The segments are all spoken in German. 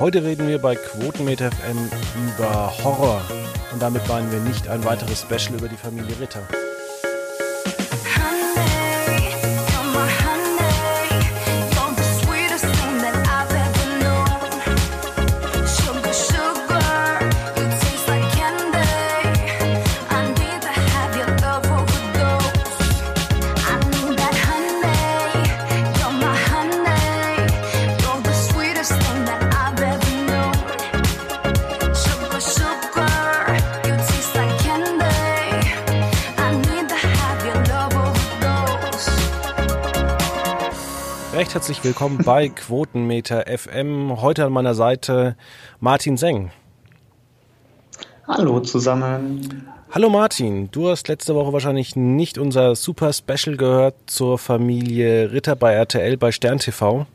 Heute reden wir bei Quotenmeter FM über Horror. Und damit meinen wir nicht ein weiteres Special über die Familie Ritter. Recht herzlich willkommen bei Quotenmeter FM. Heute an meiner Seite Martin Seng. Hallo zusammen. Hallo Martin, du hast letzte Woche wahrscheinlich nicht unser Super Special gehört zur Familie Ritter bei RTL bei Stern TV.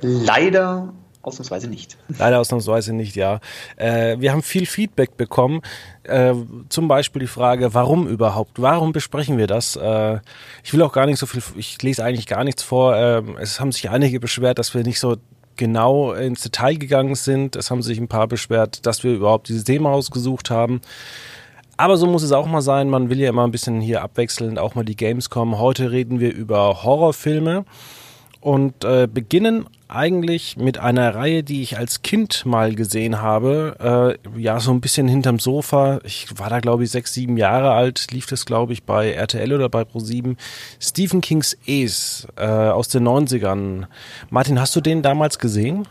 Leider Ausnahmsweise nicht. Leider ausnahmsweise nicht, ja. Äh, wir haben viel Feedback bekommen. Äh, zum Beispiel die Frage, warum überhaupt? Warum besprechen wir das? Äh, ich will auch gar nicht so viel, ich lese eigentlich gar nichts vor. Ähm, es haben sich einige beschwert, dass wir nicht so genau ins Detail gegangen sind. Es haben sich ein paar beschwert, dass wir überhaupt dieses Thema ausgesucht haben. Aber so muss es auch mal sein. Man will ja immer ein bisschen hier abwechselnd auch mal die Games kommen. Heute reden wir über Horrorfilme und äh, beginnen eigentlich mit einer Reihe, die ich als Kind mal gesehen habe. Äh, ja, so ein bisschen hinterm Sofa. Ich war da, glaube ich, sechs, sieben Jahre alt. Lief das, glaube ich, bei RTL oder bei Pro7. Stephen Kings Es äh, aus den 90ern. Martin, hast du den damals gesehen?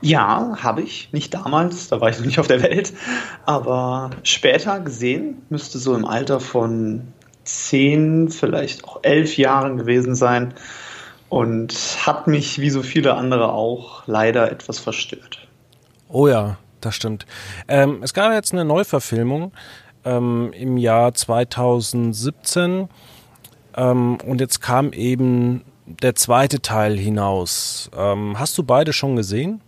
Ja, habe ich. Nicht damals, da war ich noch nicht auf der Welt. Aber später gesehen, müsste so im Alter von zehn, vielleicht auch elf Jahren gewesen sein und hat mich wie so viele andere auch leider etwas verstört. Oh ja, das stimmt. Ähm, es gab jetzt eine Neuverfilmung ähm, im Jahr 2017 ähm, und jetzt kam eben der zweite Teil hinaus. Ähm, hast du beide schon gesehen?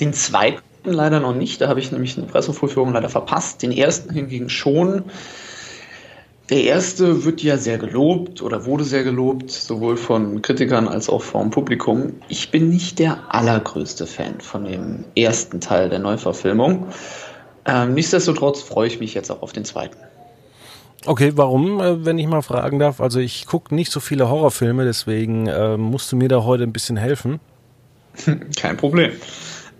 Den zweiten leider noch nicht, da habe ich nämlich eine Pressevorführung leider verpasst. Den ersten hingegen schon. Der erste wird ja sehr gelobt oder wurde sehr gelobt, sowohl von Kritikern als auch vom Publikum. Ich bin nicht der allergrößte Fan von dem ersten Teil der Neuverfilmung. Ähm, nichtsdestotrotz freue ich mich jetzt auch auf den zweiten. Okay, warum, äh, wenn ich mal fragen darf? Also ich gucke nicht so viele Horrorfilme, deswegen äh, musst du mir da heute ein bisschen helfen. Kein Problem.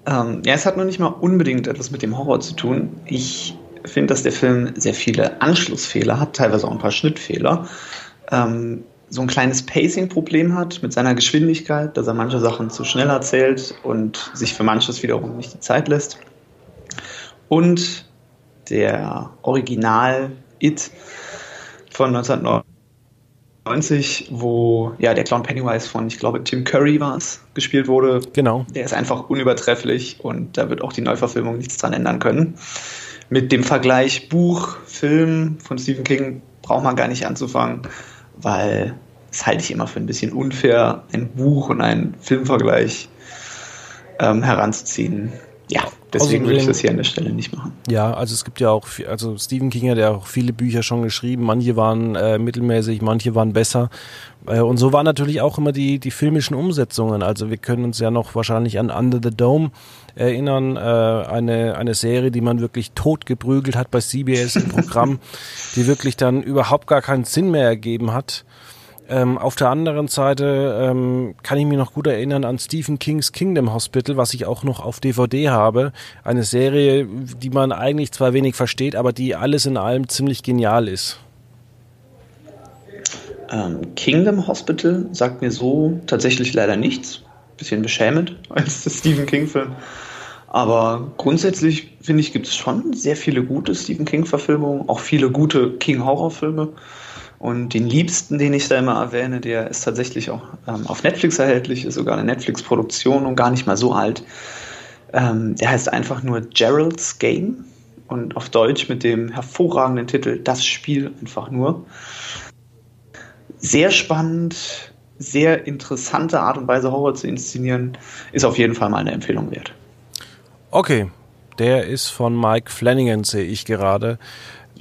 Ähm, ja, es hat noch nicht mal unbedingt etwas mit dem Horror zu tun. Ich finde, dass der Film sehr viele Anschlussfehler hat, teilweise auch ein paar Schnittfehler. Ähm, so ein kleines Pacing-Problem hat mit seiner Geschwindigkeit, dass er manche Sachen zu schnell erzählt und sich für manches wiederum nicht die Zeit lässt. Und der Original It von 1990, wo ja der Clown Pennywise von, ich glaube, Tim Curry war es, gespielt wurde. Genau. Der ist einfach unübertrefflich und da wird auch die Neuverfilmung nichts dran ändern können mit dem Vergleich Buch, Film von Stephen King braucht man gar nicht anzufangen, weil das halte ich immer für ein bisschen unfair, ein Buch und einen Filmvergleich ähm, heranzuziehen. Ja, deswegen würde ich das hier an der Stelle nicht machen. Ja, also es gibt ja auch, also Stephen King hat ja auch viele Bücher schon geschrieben. Manche waren äh, mittelmäßig, manche waren besser. Äh, und so waren natürlich auch immer die, die filmischen Umsetzungen. Also wir können uns ja noch wahrscheinlich an Under the Dome erinnern, äh, eine, eine Serie, die man wirklich totgeprügelt hat bei CBS im Programm, die wirklich dann überhaupt gar keinen Sinn mehr ergeben hat. Ähm, auf der anderen Seite ähm, kann ich mich noch gut erinnern an Stephen Kings Kingdom Hospital, was ich auch noch auf DVD habe. Eine Serie, die man eigentlich zwar wenig versteht, aber die alles in allem ziemlich genial ist. Ähm, Kingdom Hospital sagt mir so tatsächlich leider nichts. Bisschen beschämend als der Stephen King-Film. Aber grundsätzlich finde ich, gibt es schon sehr viele gute Stephen King-Verfilmungen, auch viele gute King-Horror-Filme. Und den liebsten, den ich da immer erwähne, der ist tatsächlich auch ähm, auf Netflix erhältlich, ist sogar eine Netflix-Produktion und gar nicht mal so alt. Ähm, der heißt einfach nur Gerald's Game und auf Deutsch mit dem hervorragenden Titel Das Spiel einfach nur. Sehr spannend, sehr interessante Art und Weise Horror zu inszenieren, ist auf jeden Fall mal eine Empfehlung wert. Okay, der ist von Mike Flanagan, sehe ich gerade.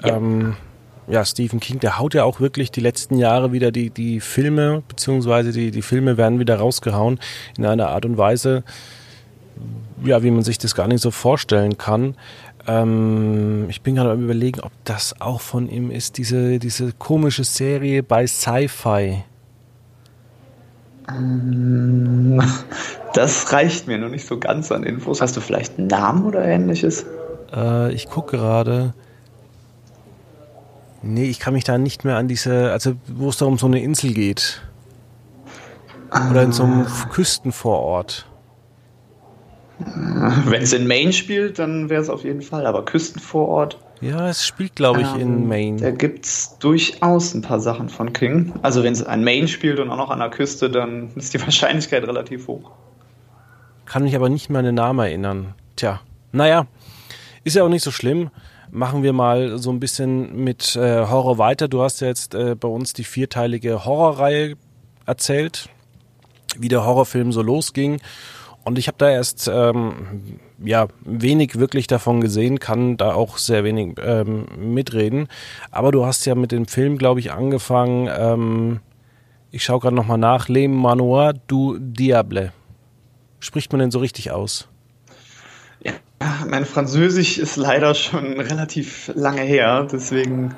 Ja. Ähm, ja, Stephen King, der haut ja auch wirklich die letzten Jahre wieder die, die Filme, beziehungsweise die, die Filme werden wieder rausgehauen in einer Art und Weise, ja, wie man sich das gar nicht so vorstellen kann. Ähm, ich bin gerade am überlegen, ob das auch von ihm ist, diese, diese komische Serie bei Sci-Fi. Ähm, das reicht mir noch nicht so ganz an Infos. Hast du vielleicht einen Namen oder ähnliches? Äh, ich gucke gerade. Nee, ich kann mich da nicht mehr an diese, also wo es da um so eine Insel geht. Oder in so einem ah. Küstenvorort. Wenn es in Maine spielt, dann wäre es auf jeden Fall, aber Küstenvorort. Ja, es spielt, glaube ich, ähm, in Maine. Da gibt es durchaus ein paar Sachen von King. Also wenn es ein Maine spielt und auch noch an der Küste, dann ist die Wahrscheinlichkeit relativ hoch. Kann mich aber nicht mehr an den Namen erinnern. Tja, naja, ist ja auch nicht so schlimm. Machen wir mal so ein bisschen mit äh, Horror weiter. Du hast ja jetzt äh, bei uns die vierteilige Horrorreihe erzählt, wie der Horrorfilm so losging. Und ich habe da erst ähm, ja wenig wirklich davon gesehen, kann da auch sehr wenig ähm, mitreden. Aber du hast ja mit dem Film, glaube ich, angefangen. Ähm, ich schaue gerade nochmal nach. Le Manoir du Diable. Spricht man denn so richtig aus? Mein Französisch ist leider schon relativ lange her, deswegen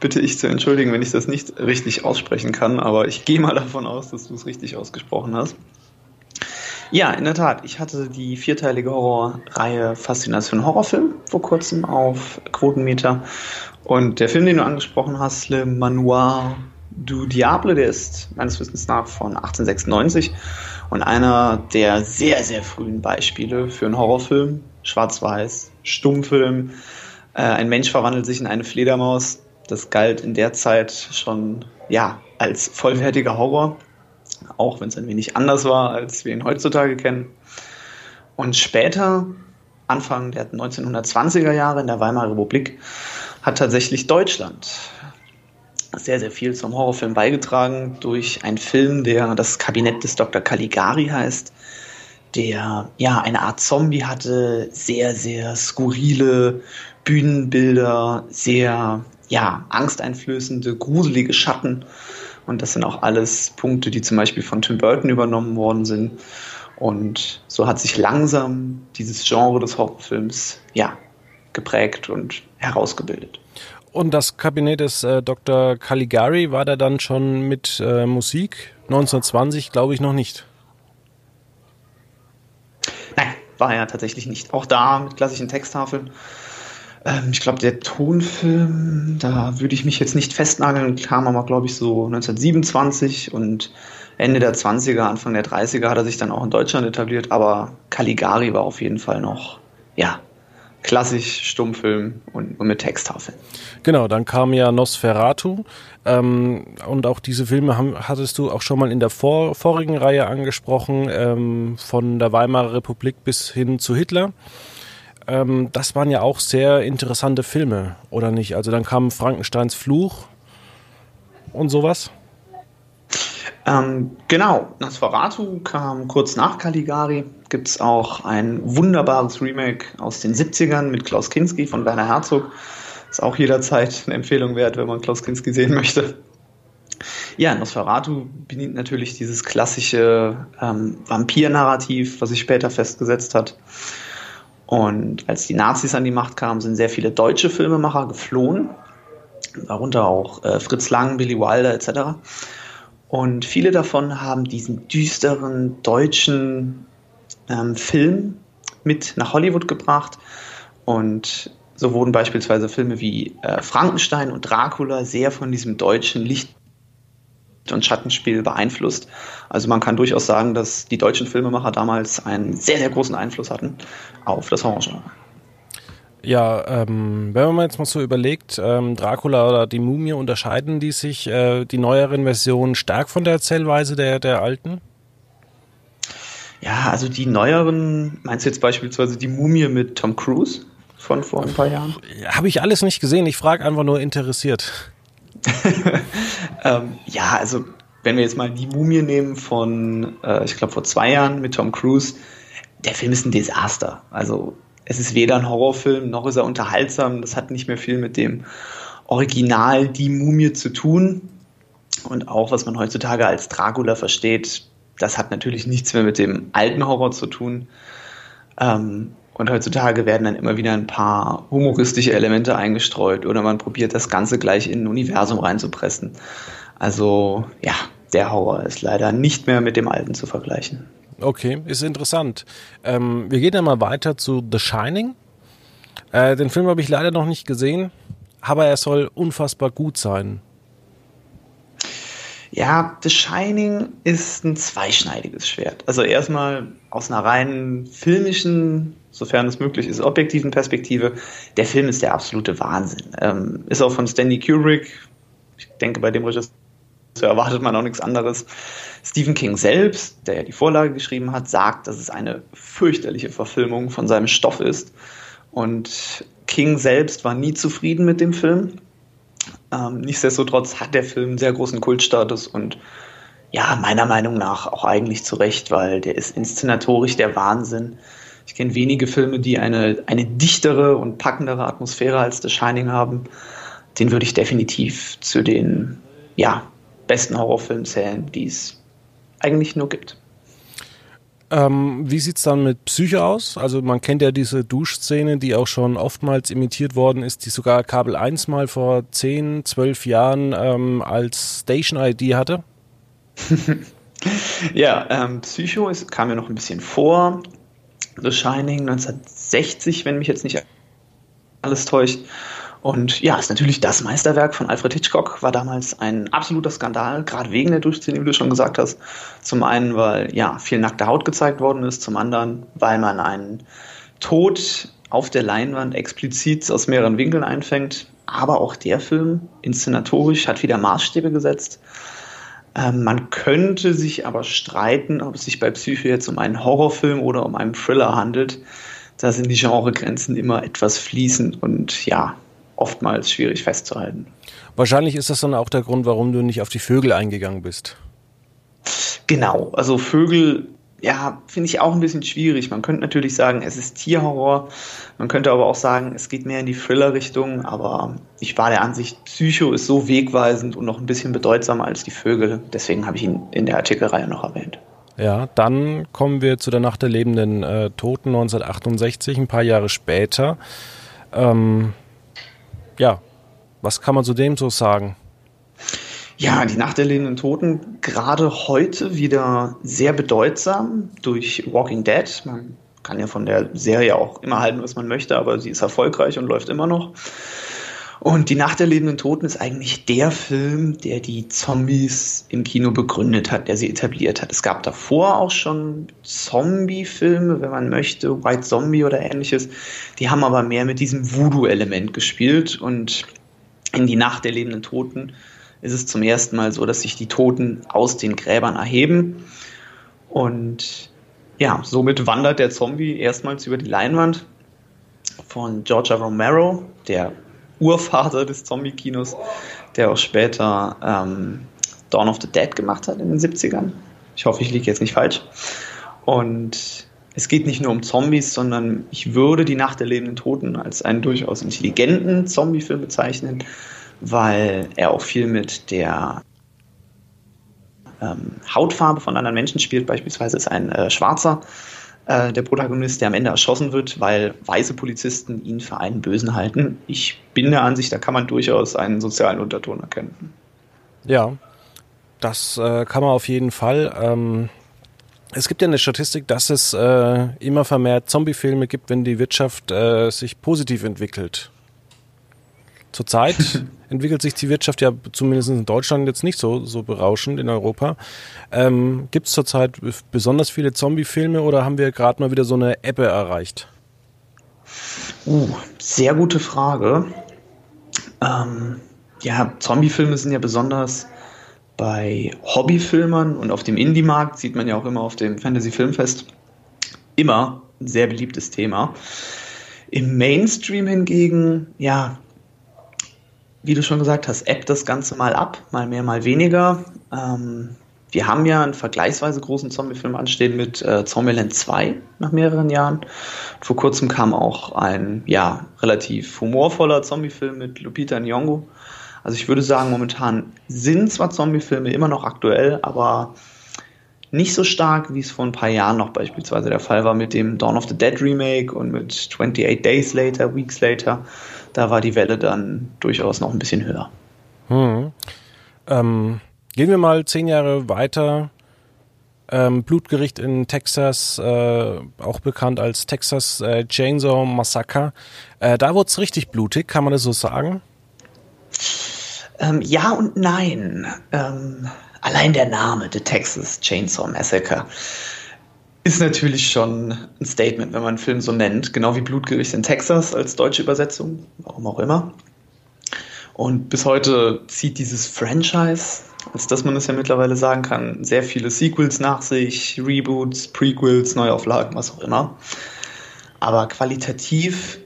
bitte ich zu entschuldigen, wenn ich das nicht richtig aussprechen kann, aber ich gehe mal davon aus, dass du es richtig ausgesprochen hast. Ja, in der Tat. Ich hatte die vierteilige Horrorreihe Faszination Horrorfilm vor kurzem auf Quotenmeter. Und der Film, den du angesprochen hast, Le Manoir du Diable, der ist meines Wissens nach von 1896 und einer der sehr, sehr frühen Beispiele für einen Horrorfilm. Schwarz-Weiß, Stummfilm. Äh, ein Mensch verwandelt sich in eine Fledermaus. Das galt in der Zeit schon ja, als vollwertiger Horror auch wenn es ein wenig anders war, als wir ihn heutzutage kennen. Und später, Anfang der 1920er Jahre in der Weimarer Republik, hat tatsächlich Deutschland sehr, sehr viel zum Horrorfilm beigetragen durch einen Film, der das Kabinett des Dr. Caligari heißt, der ja eine Art Zombie hatte, sehr, sehr skurrile Bühnenbilder, sehr ja, angsteinflößende, gruselige Schatten und das sind auch alles Punkte, die zum Beispiel von Tim Burton übernommen worden sind. Und so hat sich langsam dieses Genre des Horrorfilms ja, geprägt und herausgebildet. Und das Kabinett des äh, Dr. Caligari war da dann schon mit äh, Musik? 1920 glaube ich noch nicht. Nein, war er tatsächlich nicht. Auch da mit klassischen Texttafeln. Ähm, ich glaube, der Tonfilm, da würde ich mich jetzt nicht festnageln, kam aber, glaube ich, so 1927 und Ende der 20er, Anfang der 30er hat er sich dann auch in Deutschland etabliert, aber Caligari war auf jeden Fall noch, ja, klassisch Stummfilm und, und mit Texttafeln. Genau, dann kam ja Nosferatu ähm, und auch diese Filme haben, hattest du auch schon mal in der vor, vorigen Reihe angesprochen, ähm, von der Weimarer Republik bis hin zu Hitler ähm, das waren ja auch sehr interessante Filme, oder nicht? Also dann kam Frankensteins Fluch und sowas. Ähm, genau, Nosferatu kam kurz nach Caligari. Gibt es auch ein wunderbares Remake aus den 70ern mit Klaus Kinski von Werner Herzog. Ist auch jederzeit eine Empfehlung wert, wenn man Klaus Kinski sehen möchte. Ja, Nosferatu bedient natürlich dieses klassische ähm, Vampir-Narrativ, was sich später festgesetzt hat. Und als die Nazis an die Macht kamen, sind sehr viele deutsche Filmemacher geflohen, darunter auch äh, Fritz Lang, Billy Wilder etc. Und viele davon haben diesen düsteren deutschen ähm, Film mit nach Hollywood gebracht. Und so wurden beispielsweise Filme wie äh, Frankenstein und Dracula sehr von diesem deutschen Licht und Schattenspiel beeinflusst. Also man kann durchaus sagen, dass die deutschen Filmemacher damals einen sehr, sehr großen Einfluss hatten auf das Horrorgenre. Ja, ähm, wenn man jetzt mal so überlegt, ähm, Dracula oder die Mumie, unterscheiden die sich, äh, die neueren Versionen, stark von der Erzählweise der, der alten? Ja, also die neueren, meinst du jetzt beispielsweise die Mumie mit Tom Cruise von vor ein paar Jahren? Habe ich alles nicht gesehen, ich frage einfach nur interessiert. ähm, ja, also wenn wir jetzt mal die Mumie nehmen von, äh, ich glaube, vor zwei Jahren mit Tom Cruise, der Film ist ein Desaster. Also es ist weder ein Horrorfilm, noch ist er unterhaltsam. Das hat nicht mehr viel mit dem Original die Mumie zu tun. Und auch was man heutzutage als Dracula versteht, das hat natürlich nichts mehr mit dem alten Horror zu tun. Ähm, und heutzutage werden dann immer wieder ein paar humoristische Elemente eingestreut oder man probiert das Ganze gleich in ein Universum reinzupressen. Also ja, der Horror ist leider nicht mehr mit dem alten zu vergleichen. Okay, ist interessant. Ähm, wir gehen dann mal weiter zu The Shining. Äh, den Film habe ich leider noch nicht gesehen, aber er soll unfassbar gut sein. Ja, The Shining ist ein zweischneidiges Schwert. Also erstmal aus einer rein filmischen, sofern es möglich ist, objektiven Perspektive. Der Film ist der absolute Wahnsinn. Ähm, ist auch von Stanley Kubrick. Ich denke, bei dem Regisseur erwartet man auch nichts anderes. Stephen King selbst, der ja die Vorlage geschrieben hat, sagt, dass es eine fürchterliche Verfilmung von seinem Stoff ist. Und King selbst war nie zufrieden mit dem Film. Ähm, nichtsdestotrotz hat der Film sehr großen Kultstatus und ja, meiner Meinung nach auch eigentlich zu Recht, weil der ist inszenatorisch der Wahnsinn. Ich kenne wenige Filme, die eine, eine dichtere und packendere Atmosphäre als The Shining haben. Den würde ich definitiv zu den ja, besten Horrorfilmen zählen, die es eigentlich nur gibt. Ähm, wie sieht's dann mit Psyche aus? Also man kennt ja diese Duschszene, die auch schon oftmals imitiert worden ist, die sogar Kabel 1 mal vor 10, 12 Jahren ähm, als Station-ID hatte. ja, ähm, Psycho ist, kam ja noch ein bisschen vor. The Shining 1960, wenn mich jetzt nicht alles täuscht. Und ja, ist natürlich das Meisterwerk von Alfred Hitchcock, war damals ein absoluter Skandal, gerade wegen der Durchszene, wie du schon gesagt hast. Zum einen, weil ja viel nackte Haut gezeigt worden ist, zum anderen, weil man einen Tod auf der Leinwand explizit aus mehreren Winkeln einfängt. Aber auch der Film, inszenatorisch, hat wieder Maßstäbe gesetzt. Ähm, man könnte sich aber streiten, ob es sich bei Psycho jetzt um einen Horrorfilm oder um einen Thriller handelt. Da sind die Genregrenzen immer etwas fließend und ja, oftmals schwierig festzuhalten. Wahrscheinlich ist das dann auch der Grund, warum du nicht auf die Vögel eingegangen bist. Genau, also Vögel, ja, finde ich auch ein bisschen schwierig. Man könnte natürlich sagen, es ist Tierhorror. Man könnte aber auch sagen, es geht mehr in die Thriller-Richtung. Aber ich war der Ansicht, Psycho ist so wegweisend und noch ein bisschen bedeutsamer als die Vögel. Deswegen habe ich ihn in der Artikelreihe noch erwähnt. Ja, dann kommen wir zu der Nacht der lebenden äh, Toten 1968, ein paar Jahre später. Ähm, ja, was kann man zu dem so sagen? Ja, die Nacht der lebenden Toten, gerade heute wieder sehr bedeutsam durch Walking Dead. Man kann ja von der Serie auch immer halten, was man möchte, aber sie ist erfolgreich und läuft immer noch. Und Die Nacht der lebenden Toten ist eigentlich der Film, der die Zombies im Kino begründet hat, der sie etabliert hat. Es gab davor auch schon Zombie-Filme, wenn man möchte, White Zombie oder ähnliches. Die haben aber mehr mit diesem Voodoo-Element gespielt. Und in Die Nacht der lebenden Toten ist es zum ersten Mal so, dass sich die Toten aus den Gräbern erheben. Und ja, somit wandert der Zombie erstmals über die Leinwand von Georgia Romero, der Urvater des Zombie-Kinos, der auch später ähm, Dawn of the Dead gemacht hat in den 70ern. Ich hoffe, ich liege jetzt nicht falsch. Und es geht nicht nur um Zombies, sondern ich würde die Nacht der lebenden Toten als einen durchaus intelligenten Zombie-Film bezeichnen, weil er auch viel mit der ähm, Hautfarbe von anderen Menschen spielt. Beispielsweise ist ein äh, Schwarzer äh, der Protagonist, der am Ende erschossen wird, weil weiße Polizisten ihn für einen Bösen halten. Ich bin der Ansicht, da kann man durchaus einen sozialen Unterton erkennen. Ja, das äh, kann man auf jeden Fall. Ähm, es gibt ja eine Statistik, dass es äh, immer vermehrt Zombie-Filme gibt, wenn die Wirtschaft äh, sich positiv entwickelt. Zurzeit entwickelt sich die Wirtschaft ja zumindest in Deutschland jetzt nicht so, so berauschend in Europa. Ähm, Gibt es zurzeit besonders viele Zombie-Filme oder haben wir gerade mal wieder so eine Ebbe erreicht? Uh, sehr gute Frage. Ähm, ja, Zombie-Filme sind ja besonders bei Hobbyfilmern und auf dem Indie-Markt sieht man ja auch immer auf dem Fantasy-Filmfest immer ein sehr beliebtes Thema. Im Mainstream hingegen, ja, wie du schon gesagt hast, ebbt das Ganze mal ab, mal mehr, mal weniger. Ähm, wir haben ja einen vergleichsweise großen Zombie-Film anstehen mit äh, Zombieland 2 nach mehreren Jahren. Vor kurzem kam auch ein ja, relativ humorvoller Zombie-Film mit Lupita Nyong'o. Also ich würde sagen, momentan sind zwar Zombie-Filme immer noch aktuell, aber nicht so stark, wie es vor ein paar Jahren noch beispielsweise der Fall war mit dem Dawn of the Dead Remake und mit 28 Days Later, Weeks Later. Da war die Welle dann durchaus noch ein bisschen höher. Hm. Ähm, gehen wir mal zehn Jahre weiter. Ähm, Blutgericht in Texas, äh, auch bekannt als Texas äh, Chainsaw Massacre. Äh, da wurde es richtig blutig, kann man das so sagen? Ähm, ja und nein. Ähm, allein der Name, The Texas Chainsaw Massacre, ist natürlich schon ein Statement, wenn man einen Film so nennt. Genau wie Blutgericht in Texas als deutsche Übersetzung, warum auch immer. Und bis heute zieht dieses Franchise, als dass man es ja mittlerweile sagen kann, sehr viele Sequels nach sich, Reboots, Prequels, Neuauflagen, was auch immer. Aber qualitativ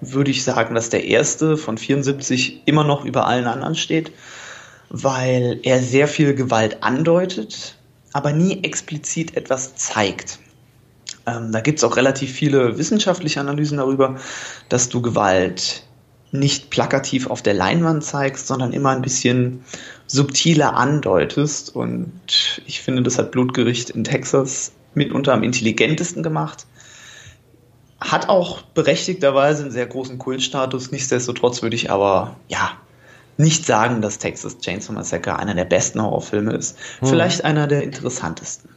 würde ich sagen, dass der erste von 74 immer noch über allen anderen steht, weil er sehr viel Gewalt andeutet, aber nie explizit etwas zeigt. Ähm, da gibt es auch relativ viele wissenschaftliche Analysen darüber, dass du Gewalt nicht plakativ auf der Leinwand zeigst, sondern immer ein bisschen subtiler andeutest. Und ich finde, das hat Blutgericht in Texas mitunter am intelligentesten gemacht. Hat auch berechtigterweise einen sehr großen Kultstatus. Nichtsdestotrotz würde ich aber, ja, nicht sagen, dass Texas Chainsaw Massacre einer der besten Horrorfilme ist. Hm. Vielleicht einer der interessantesten.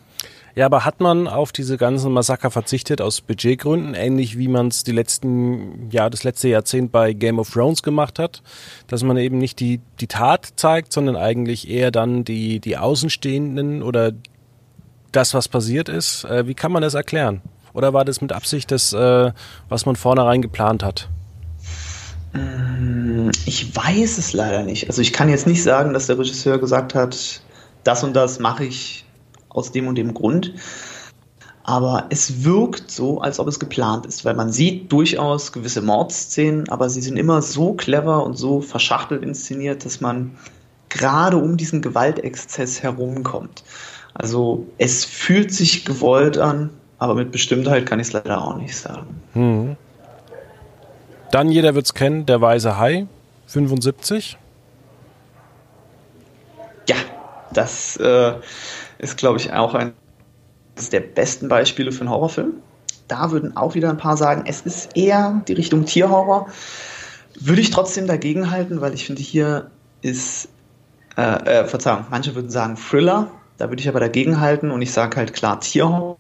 Ja, aber hat man auf diese ganzen Massaker verzichtet aus Budgetgründen, ähnlich wie man es die letzten, ja, das letzte Jahrzehnt bei Game of Thrones gemacht hat, dass man eben nicht die, die Tat zeigt, sondern eigentlich eher dann die, die Außenstehenden oder das, was passiert ist. Äh, wie kann man das erklären? Oder war das mit Absicht das, äh, was man vornherein geplant hat? Mm, ich weiß es leider nicht. Also ich kann jetzt nicht sagen, dass der Regisseur gesagt hat, das und das mache ich aus dem und dem Grund. Aber es wirkt so, als ob es geplant ist, weil man sieht durchaus gewisse Mordszenen, aber sie sind immer so clever und so verschachtelt inszeniert, dass man gerade um diesen Gewaltexzess herumkommt. Also es fühlt sich gewollt an, aber mit Bestimmtheit kann ich es leider auch nicht sagen. Hm. Dann jeder wird es kennen, der Weise Hai, 75. Ja, das äh, ist, glaube ich, auch eines der besten Beispiele für einen Horrorfilm. Da würden auch wieder ein paar sagen, es ist eher die Richtung Tierhorror. Würde ich trotzdem dagegen halten, weil ich finde, hier ist, äh, äh, Verzeihung, manche würden sagen Thriller. Da würde ich aber dagegen halten und ich sage halt klar Tierhorror,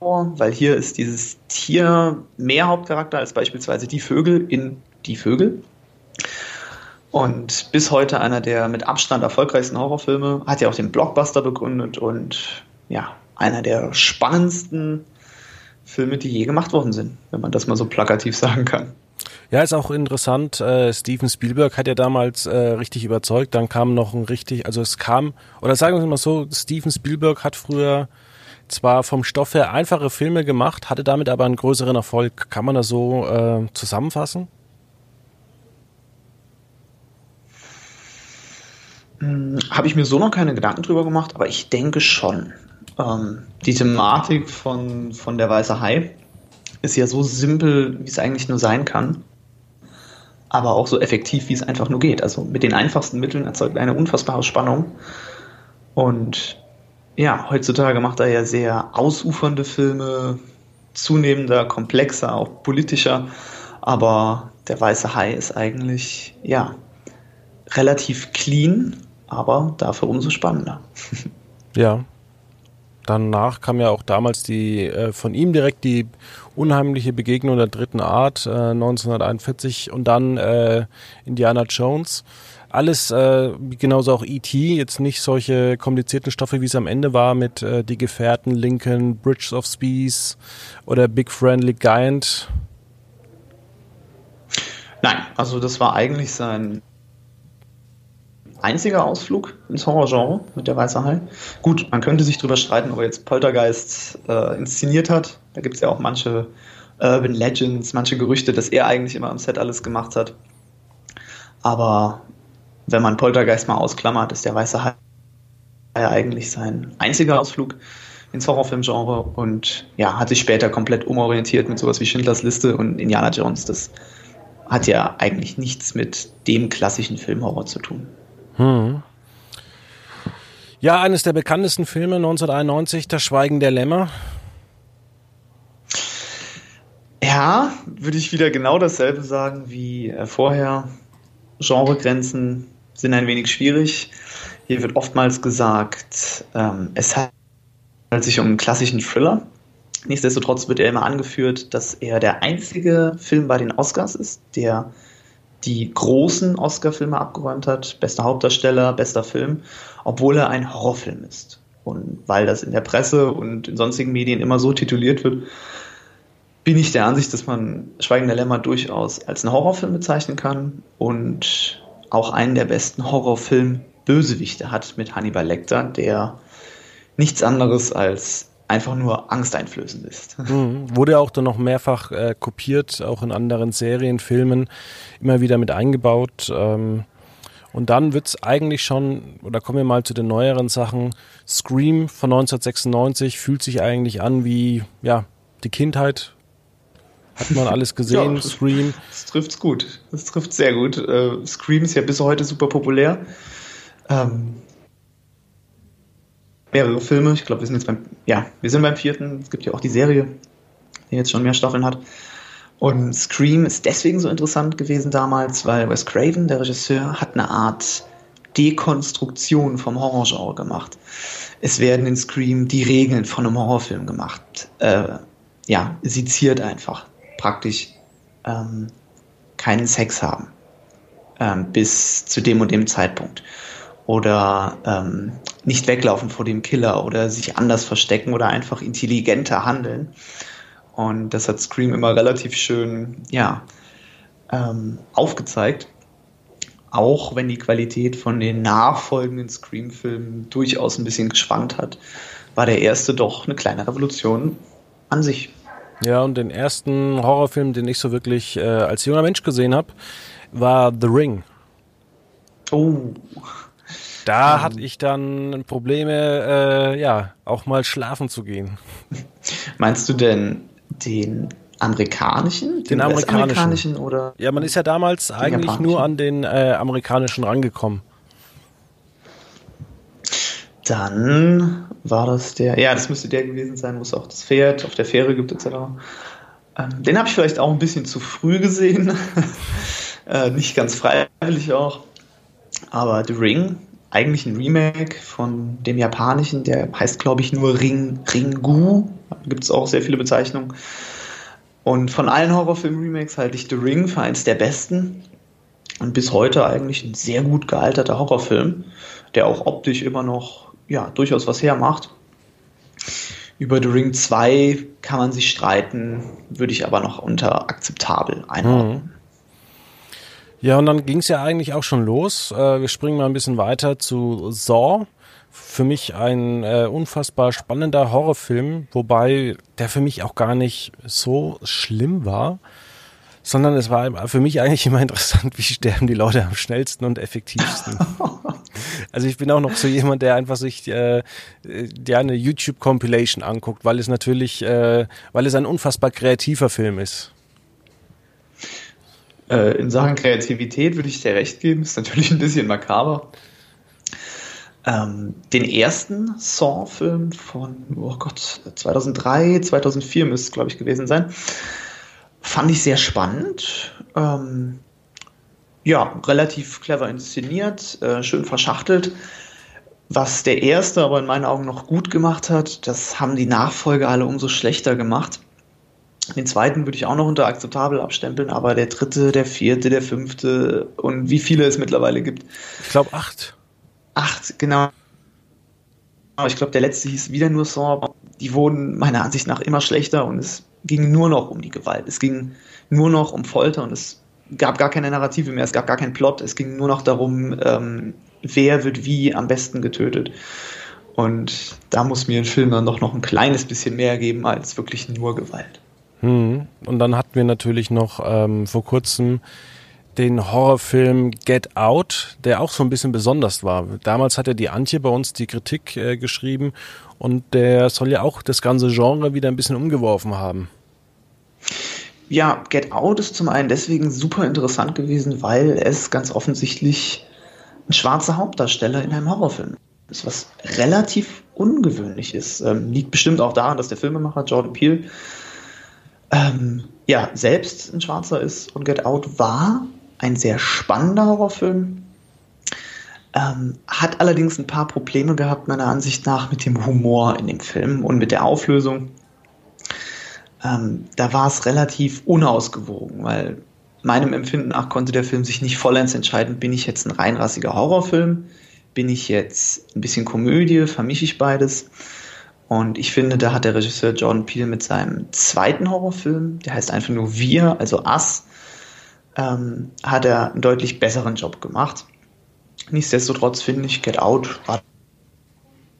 weil hier ist dieses Tier mehr Hauptcharakter als beispielsweise die Vögel in Die Vögel. Und bis heute einer der mit Abstand erfolgreichsten Horrorfilme, hat ja auch den Blockbuster begründet und ja, einer der spannendsten Filme, die je gemacht worden sind, wenn man das mal so plakativ sagen kann. Ja, ist auch interessant. Äh, Steven Spielberg hat ja damals äh, richtig überzeugt. Dann kam noch ein richtig, also es kam, oder sagen wir mal so, Steven Spielberg hat früher zwar vom Stoff her einfache Filme gemacht, hatte damit aber einen größeren Erfolg. Kann man das so äh, zusammenfassen? Hm, Habe ich mir so noch keine Gedanken drüber gemacht, aber ich denke schon. Ähm, die Thematik von, von der Weiße Hai ist ja so simpel, wie es eigentlich nur sein kann, aber auch so effektiv, wie es einfach nur geht. Also mit den einfachsten Mitteln erzeugt eine unfassbare Spannung. Und ja, heutzutage macht er ja sehr ausufernde Filme, zunehmender, komplexer, auch politischer. Aber der Weiße Hai ist eigentlich, ja, relativ clean aber dafür umso spannender. Ja. Danach kam ja auch damals die äh, von ihm direkt die unheimliche Begegnung der dritten Art äh, 1941 und dann äh, Indiana Jones. Alles äh, genauso auch E.T. Jetzt nicht solche komplizierten Stoffe, wie es am Ende war mit äh, die Gefährten Lincoln, Bridge of Speed oder Big Friendly Giant. Nein, also das war eigentlich sein einziger Ausflug ins Horrorgenre mit der Weiße Hai. Gut, man könnte sich darüber streiten, ob er jetzt Poltergeist äh, inszeniert hat. Da gibt es ja auch manche Urban Legends, manche Gerüchte, dass er eigentlich immer am Set alles gemacht hat. Aber wenn man Poltergeist mal ausklammert, ist der Weiße Hai eigentlich sein einziger Ausflug ins Horrorfilmgenre und ja, hat sich später komplett umorientiert mit sowas wie Schindlers Liste und Indiana Jones. Das hat ja eigentlich nichts mit dem klassischen Filmhorror zu tun. Hm. Ja, eines der bekanntesten Filme 1991, Das Schweigen der Lämmer. Ja, würde ich wieder genau dasselbe sagen wie äh, vorher. Genregrenzen sind ein wenig schwierig. Hier wird oftmals gesagt, ähm, es handelt sich um einen klassischen Thriller. Nichtsdestotrotz wird er immer angeführt, dass er der einzige Film bei den Oscars ist, der die großen Oscar-Filme abgeräumt hat, bester Hauptdarsteller, bester Film, obwohl er ein Horrorfilm ist. Und weil das in der Presse und in sonstigen Medien immer so tituliert wird, bin ich der Ansicht, dass man Schweigen der Lämmer durchaus als einen Horrorfilm bezeichnen kann und auch einen der besten Horrorfilm-Bösewichte hat mit Hannibal Lecter, der nichts anderes als einfach nur angsteinflößend ist. Mhm. Wurde auch dann noch mehrfach äh, kopiert, auch in anderen Serien, Filmen, immer wieder mit eingebaut. Ähm, und dann wird es eigentlich schon, oder kommen wir mal zu den neueren Sachen, Scream von 1996 fühlt sich eigentlich an wie, ja, die Kindheit hat man alles gesehen, ja, Scream. Das trifft's gut. Das trifft sehr gut. Äh, Scream ist ja bis heute super populär. Ähm, mehrere Filme. Ich glaube, wir sind jetzt beim, ja, wir sind beim vierten. Es gibt ja auch die Serie, die jetzt schon mehr Staffeln hat. Und Scream ist deswegen so interessant gewesen damals, weil Wes Craven, der Regisseur, hat eine Art Dekonstruktion vom Horrorgenre gemacht. Es werden in Scream die Regeln von einem Horrorfilm gemacht. Äh, ja, seziert einfach praktisch ähm, keinen Sex haben ähm, bis zu dem und dem Zeitpunkt oder ähm, nicht weglaufen vor dem Killer oder sich anders verstecken oder einfach intelligenter handeln. Und das hat Scream immer relativ schön, ja, ähm, aufgezeigt. Auch wenn die Qualität von den nachfolgenden Scream-Filmen durchaus ein bisschen geschwankt hat, war der erste doch eine kleine Revolution an sich. Ja, und den ersten Horrorfilm, den ich so wirklich äh, als junger Mensch gesehen habe, war The Ring. Oh. Da um, hatte ich dann Probleme, äh, ja, auch mal schlafen zu gehen. Meinst du denn den amerikanischen? Den, den amerikanischen. amerikanischen. oder? Ja, man ist ja damals eigentlich nur an den äh, amerikanischen rangekommen. Dann war das der, ja, das müsste der gewesen sein, wo es auch das Pferd auf der Fähre gibt, etc. Ähm, den habe ich vielleicht auch ein bisschen zu früh gesehen. äh, nicht ganz freiwillig auch. Aber The Ring, eigentlich ein Remake von dem japanischen, der heißt, glaube ich, nur Ring, Ringu. Gibt es auch sehr viele Bezeichnungen. Und von allen Horrorfilm-Remakes halte ich The Ring für eins der besten. Und bis heute eigentlich ein sehr gut gealterter Horrorfilm, der auch optisch immer noch ja, durchaus was hermacht. Über The Ring 2 kann man sich streiten, würde ich aber noch unter akzeptabel einordnen. Mhm. Ja, und dann ging es ja eigentlich auch schon los. Äh, wir springen mal ein bisschen weiter zu Saw. Für mich ein äh, unfassbar spannender Horrorfilm, wobei der für mich auch gar nicht so schlimm war sondern es war für mich eigentlich immer interessant, wie sterben die Leute am schnellsten und effektivsten. also ich bin auch noch so jemand, der einfach sich äh, eine YouTube-Compilation anguckt, weil es natürlich, äh, weil es ein unfassbar kreativer Film ist. Äh, in Sachen Kreativität würde ich dir recht geben, ist natürlich ein bisschen makaber. Ähm, den ersten Saw-Film von, oh Gott, 2003, 2004 müsste es, glaube ich, gewesen sein Fand ich sehr spannend. Ähm, ja, relativ clever inszeniert, äh, schön verschachtelt. Was der erste aber in meinen Augen noch gut gemacht hat, das haben die Nachfolger alle umso schlechter gemacht. Den zweiten würde ich auch noch unter akzeptabel abstempeln, aber der dritte, der vierte, der fünfte und wie viele es mittlerweile gibt. Ich glaube acht. Acht, genau. Ich glaube, der letzte hieß wieder nur Saw. Die wurden meiner Ansicht nach immer schlechter und es ging nur noch um die Gewalt. Es ging nur noch um Folter und es gab gar keine Narrative mehr, es gab gar keinen Plot. Es ging nur noch darum, ähm, wer wird wie am besten getötet. Und da muss mir ein Film dann doch noch ein kleines bisschen mehr geben als wirklich nur Gewalt. Hm. Und dann hatten wir natürlich noch ähm, vor kurzem den Horrorfilm Get Out, der auch so ein bisschen besonders war. Damals hat ja die Antje bei uns die Kritik äh, geschrieben und der soll ja auch das ganze Genre wieder ein bisschen umgeworfen haben. Ja, Get Out ist zum einen deswegen super interessant gewesen, weil es ganz offensichtlich ein schwarzer Hauptdarsteller in einem Horrorfilm ist, was relativ ungewöhnlich ist. Ähm, liegt bestimmt auch daran, dass der Filmemacher Jordan Peele ähm, ja selbst ein Schwarzer ist und Get Out war ein sehr spannender Horrorfilm. Ähm, hat allerdings ein paar Probleme gehabt, meiner Ansicht nach, mit dem Humor in dem Film und mit der Auflösung ähm, da war es relativ unausgewogen, weil meinem Empfinden nach konnte der Film sich nicht vollends entscheiden, bin ich jetzt ein reinrassiger Horrorfilm, bin ich jetzt ein bisschen Komödie, vermische ich beides. Und ich finde, da hat der Regisseur Jordan Peele mit seinem zweiten Horrorfilm, der heißt einfach nur Wir, also Us, ähm, hat er einen deutlich besseren Job gemacht. Nichtsdestotrotz finde ich, Get Out war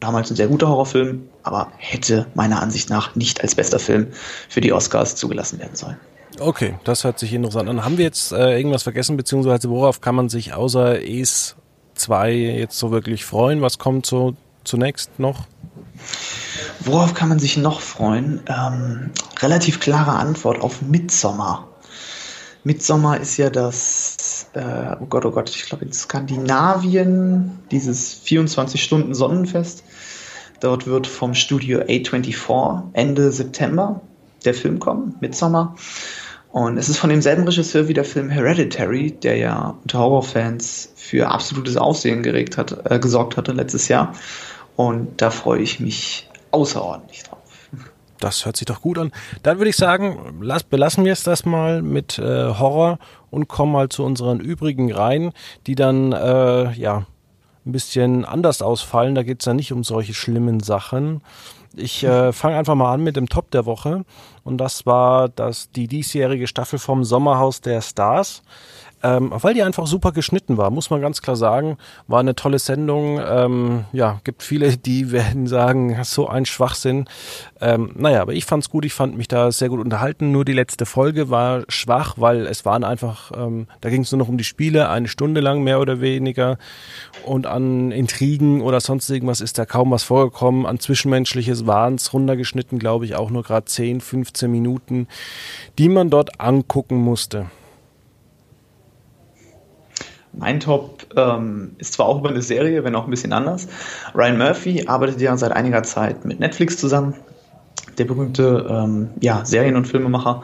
damals ein sehr guter Horrorfilm, aber hätte meiner Ansicht nach nicht als bester Film für die Oscars zugelassen werden sollen. Okay, das hört sich interessant an. Haben wir jetzt äh, irgendwas vergessen, beziehungsweise worauf kann man sich außer ES 2 jetzt so wirklich freuen? Was kommt so zunächst noch? Worauf kann man sich noch freuen? Ähm, relativ klare Antwort auf Midsommer. Midsommer ist ja das, äh, oh Gott, oh Gott, ich glaube in Skandinavien, dieses 24-Stunden-Sonnenfest. Dort wird vom Studio A24 Ende September der Film kommen, Midsommer. Und es ist von demselben Regisseur wie der Film Hereditary, der ja unter Horrorfans für absolutes Aufsehen geregt hat, äh, gesorgt hatte letztes Jahr. Und da freue ich mich außerordentlich drauf. Das hört sich doch gut an. Dann würde ich sagen, lass, belassen wir es das mal mit äh, Horror und kommen mal zu unseren übrigen Reihen, die dann äh, ja ein bisschen anders ausfallen. Da geht es ja nicht um solche schlimmen Sachen. Ich äh, fange einfach mal an mit dem Top der Woche. Und das war das, die diesjährige Staffel vom Sommerhaus der Stars ähm, weil die einfach super geschnitten war, muss man ganz klar sagen. War eine tolle Sendung. Ähm, ja, gibt viele, die werden sagen, so ein Schwachsinn. Ähm, naja, aber ich fand's gut, ich fand mich da sehr gut unterhalten. Nur die letzte Folge war schwach, weil es waren einfach, ähm, da ging es nur noch um die Spiele, eine Stunde lang mehr oder weniger. Und an Intrigen oder sonst irgendwas ist da kaum was vorgekommen. An Zwischenmenschliches waren's runtergeschnitten, glaube ich, auch nur gerade 10, 15 Minuten, die man dort angucken musste. Mein Top ähm, ist zwar auch über eine Serie, wenn auch ein bisschen anders. Ryan Murphy arbeitet ja seit einiger Zeit mit Netflix zusammen, der berühmte ähm, ja, Serien- und Filmemacher.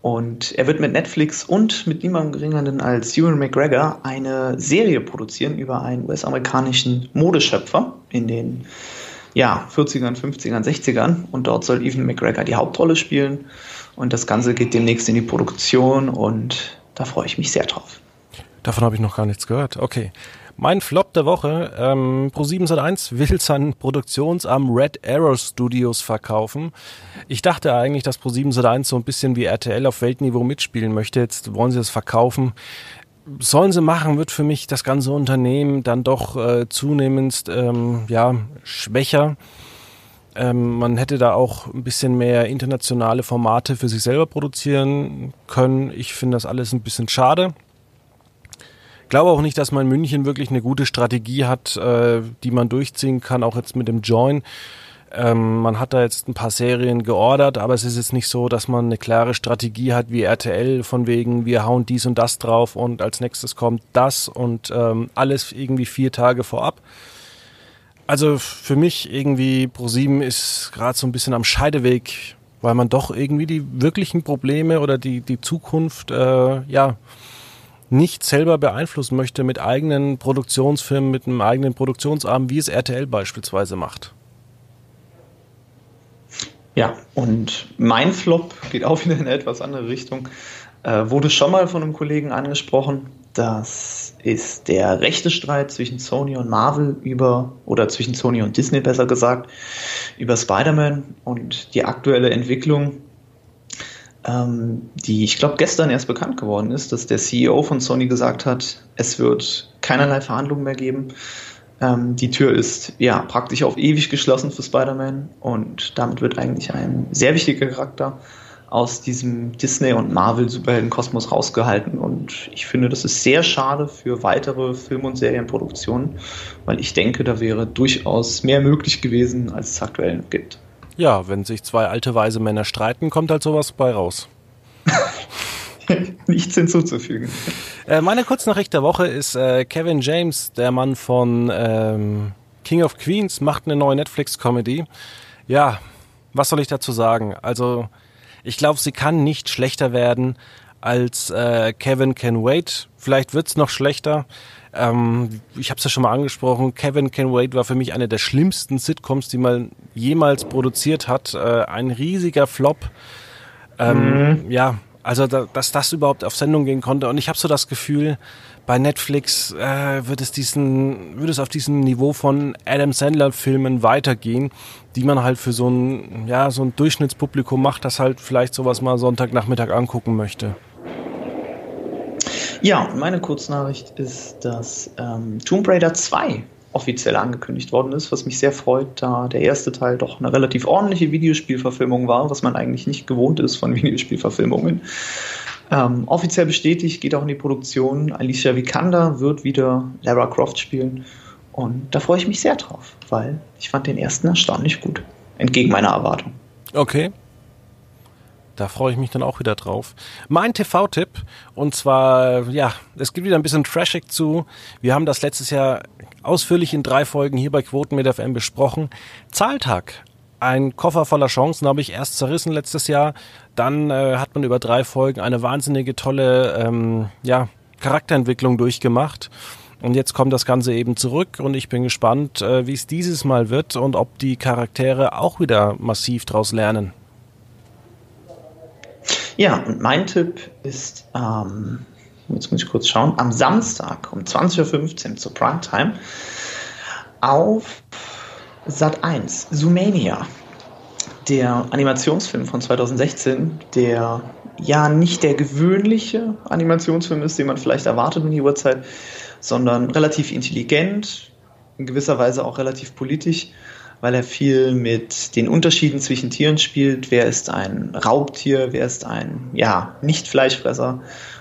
Und er wird mit Netflix und mit niemandem geringeren als Ewan McGregor eine Serie produzieren über einen US-amerikanischen Modeschöpfer in den ja, 40ern, 50ern, 60ern. Und dort soll Ewan McGregor die Hauptrolle spielen. Und das Ganze geht demnächst in die Produktion und da freue ich mich sehr drauf. Davon habe ich noch gar nichts gehört. Okay. Mein Flop der Woche, ähm, Pro7 will seinen Produktionsarm Red Arrow Studios verkaufen. Ich dachte eigentlich, dass Pro7 so ein bisschen wie RTL auf Weltniveau mitspielen möchte. Jetzt wollen sie das verkaufen. Sollen sie machen, wird für mich das ganze Unternehmen dann doch äh, zunehmend ähm, ja, schwächer. Ähm, man hätte da auch ein bisschen mehr internationale Formate für sich selber produzieren können. Ich finde das alles ein bisschen schade glaube auch nicht, dass man in München wirklich eine gute Strategie hat, äh, die man durchziehen kann, auch jetzt mit dem Join. Ähm, man hat da jetzt ein paar Serien geordert, aber es ist jetzt nicht so, dass man eine klare Strategie hat wie RTL, von wegen, wir hauen dies und das drauf und als nächstes kommt das und ähm, alles irgendwie vier Tage vorab. Also für mich irgendwie ProSieben ist gerade so ein bisschen am Scheideweg, weil man doch irgendwie die wirklichen Probleme oder die, die Zukunft, äh, ja, nicht selber beeinflussen möchte mit eigenen Produktionsfirmen, mit einem eigenen Produktionsarm, wie es RTL beispielsweise macht. Ja, und mein Flop geht auch wieder in eine etwas andere Richtung. Äh, wurde schon mal von einem Kollegen angesprochen. Das ist der rechte Streit zwischen Sony und Marvel über, oder zwischen Sony und Disney besser gesagt, über Spider-Man und die aktuelle Entwicklung ähm, die ich glaube gestern erst bekannt geworden ist, dass der CEO von Sony gesagt hat, es wird keinerlei Verhandlungen mehr geben. Ähm, die Tür ist ja praktisch auf ewig geschlossen für Spider-Man und damit wird eigentlich ein sehr wichtiger Charakter aus diesem Disney- und Marvel-Superhelden-Kosmos rausgehalten. Und ich finde, das ist sehr schade für weitere Film- und Serienproduktionen, weil ich denke, da wäre durchaus mehr möglich gewesen, als es aktuell gibt. Ja, wenn sich zwei alte weise Männer streiten, kommt halt sowas bei raus. Nichts hinzuzufügen. Äh, meine Kurznachricht der Woche ist äh, Kevin James, der Mann von ähm, King of Queens, macht eine neue Netflix-Comedy. Ja, was soll ich dazu sagen? Also ich glaube, sie kann nicht schlechter werden als äh, Kevin Can Wait. Vielleicht wird's noch schlechter. Ähm, ich habe es ja schon mal angesprochen. Kevin Can Wait war für mich eine der schlimmsten Sitcoms, die man jemals produziert hat. Äh, ein riesiger Flop. Ähm, mhm. Ja, also da, dass das überhaupt auf Sendung gehen konnte. Und ich habe so das Gefühl, bei Netflix äh, wird es diesen, wird es auf diesem Niveau von Adam Sandler Filmen weitergehen, die man halt für so ein, ja, so ein Durchschnittspublikum macht, das halt vielleicht sowas mal Sonntagnachmittag angucken möchte. Ja, meine Kurznachricht ist, dass ähm, Tomb Raider 2 offiziell angekündigt worden ist, was mich sehr freut, da der erste Teil doch eine relativ ordentliche Videospielverfilmung war, was man eigentlich nicht gewohnt ist von Videospielverfilmungen. Ähm, offiziell bestätigt, geht auch in die Produktion. Alicia Vikander wird wieder Lara Croft spielen. Und da freue ich mich sehr drauf, weil ich fand den ersten erstaunlich gut. Entgegen meiner Erwartung. Okay. Da freue ich mich dann auch wieder drauf. Mein TV-Tipp, und zwar, ja, es gibt wieder ein bisschen Trashig zu. Wir haben das letztes Jahr ausführlich in drei Folgen hier bei Quoten mit FM besprochen. Zahltag ein Koffer voller Chancen habe ich erst zerrissen letztes Jahr. Dann äh, hat man über drei Folgen eine wahnsinnige tolle ähm, ja, Charakterentwicklung durchgemacht. Und jetzt kommt das Ganze eben zurück und ich bin gespannt, äh, wie es dieses Mal wird und ob die Charaktere auch wieder massiv daraus lernen. Ja, und mein Tipp ist, ähm, jetzt muss ich kurz schauen, am Samstag um 20.15 Uhr zur Primetime auf Sat 1, Zoomania, der Animationsfilm von 2016, der ja nicht der gewöhnliche Animationsfilm ist, den man vielleicht erwartet in die Uhrzeit, sondern relativ intelligent, in gewisser Weise auch relativ politisch, weil er viel mit den Unterschieden zwischen Tieren spielt. Wer ist ein Raubtier, wer ist ein ja, Nicht-Fleischfresser.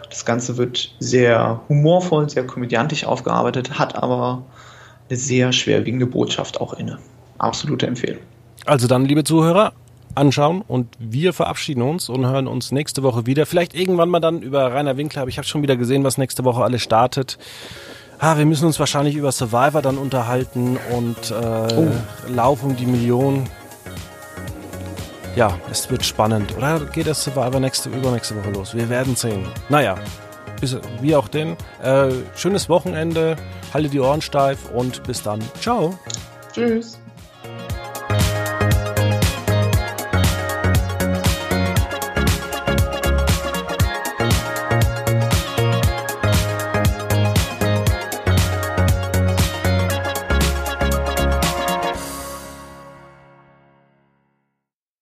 Das Ganze wird sehr humorvoll, sehr komödiantisch aufgearbeitet, hat aber eine sehr schwerwiegende Botschaft auch inne absolute Empfehlung. Also dann, liebe Zuhörer, anschauen und wir verabschieden uns und hören uns nächste Woche wieder. Vielleicht irgendwann mal dann über Rainer Winkler, aber ich habe schon wieder gesehen, was nächste Woche alles startet. Ah, wir müssen uns wahrscheinlich über Survivor dann unterhalten und äh, oh. Lauf um die Million. Ja, es wird spannend. Oder geht das Survivor nächste, übernächste Woche los? Wir werden sehen. Naja, bis, wie auch denn. Äh, schönes Wochenende, halte die Ohren steif und bis dann. Ciao. Tschüss.